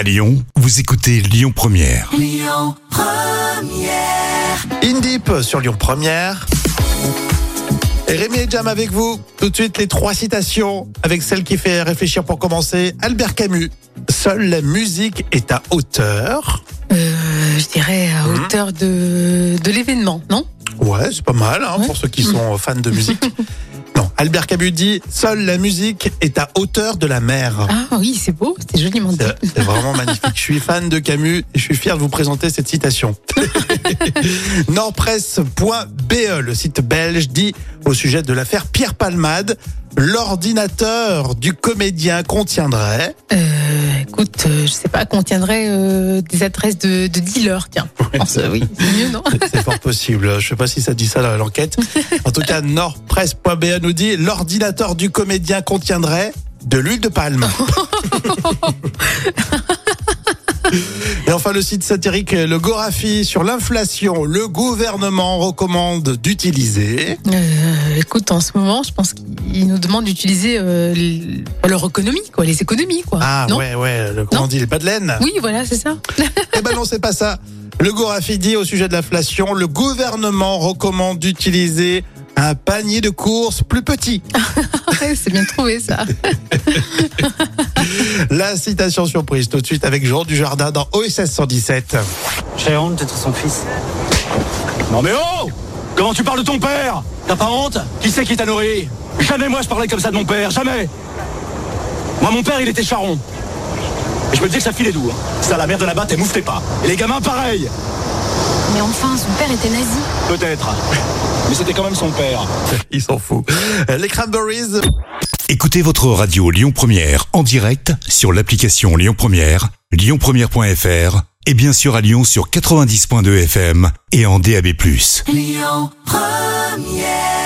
À Lyon, vous écoutez Lyon Première. Indip sur Lyon Première. Et Rémi et Jam avec vous. Tout de suite, les trois citations avec celle qui fait réfléchir pour commencer. Albert Camus. Seule la musique est à hauteur. Euh, je dirais à Mhm. hauteur de, de l'événement, non? Ouais, c'est pas mal hein, Ouais. pour ceux qui sont fans de musique. Albert Camus dit Seule la musique est à hauteur de la mer. Ah oui, c'est beau, c'est joliment dit. C'est c'est vraiment magnifique. Je suis fan de Camus et je suis fier de vous présenter cette citation. Nordpresse.be, le site belge, dit au sujet de l'affaire Pierre Palmade, l'ordinateur du comédien contiendrait. Euh, écoute, euh, je sais pas, contiendrait euh, des adresses de, de dealers, tiens. Pense, euh, oui, c'est mieux, non C'est fort possible. Je sais pas si ça dit ça dans l'enquête. En tout cas, Nordpresse.be nous dit l'ordinateur du comédien contiendrait de l'huile de palme. Et enfin, le site satirique Le Gorafi sur l'inflation. Le gouvernement recommande d'utiliser. Euh, Écoute, en ce moment, je pense qu'ils nous demandent d'utiliser euh, leur économie, quoi, les économies, quoi. Ah non ouais, ouais, le, comment on dit, les pas de laine Oui, voilà, c'est ça. Eh ben non, c'est pas ça. Le Gorafi dit au sujet de l'inflation, le gouvernement recommande d'utiliser un panier de courses plus petit. C'est bien trouvé, ça. La citation surprise tout de suite avec Jean Dujardin dans OSS 117. J'ai honte d'être son fils. Non mais oh Comment tu parles de ton père? T'as pas honte? Qui c'est qui t'a nourri? Jamais moi je parlais comme ça de mon père, jamais Moi mon père il était charron. Et je me dis que ça filait doux. hein. Ça la mère de là-bas t'es mouflez pas. Et les gamins pareil Mais enfin, son père était nazi. Peut-être. Mais c'était quand même son père. Il s'en fout. Les Cranberries. Écoutez votre radio Lyon Première en direct sur l'application Lyon Première, lyonpremière.fr et bien sûr à Lyon sur 90.2 FM et en DAB+. Lyon Première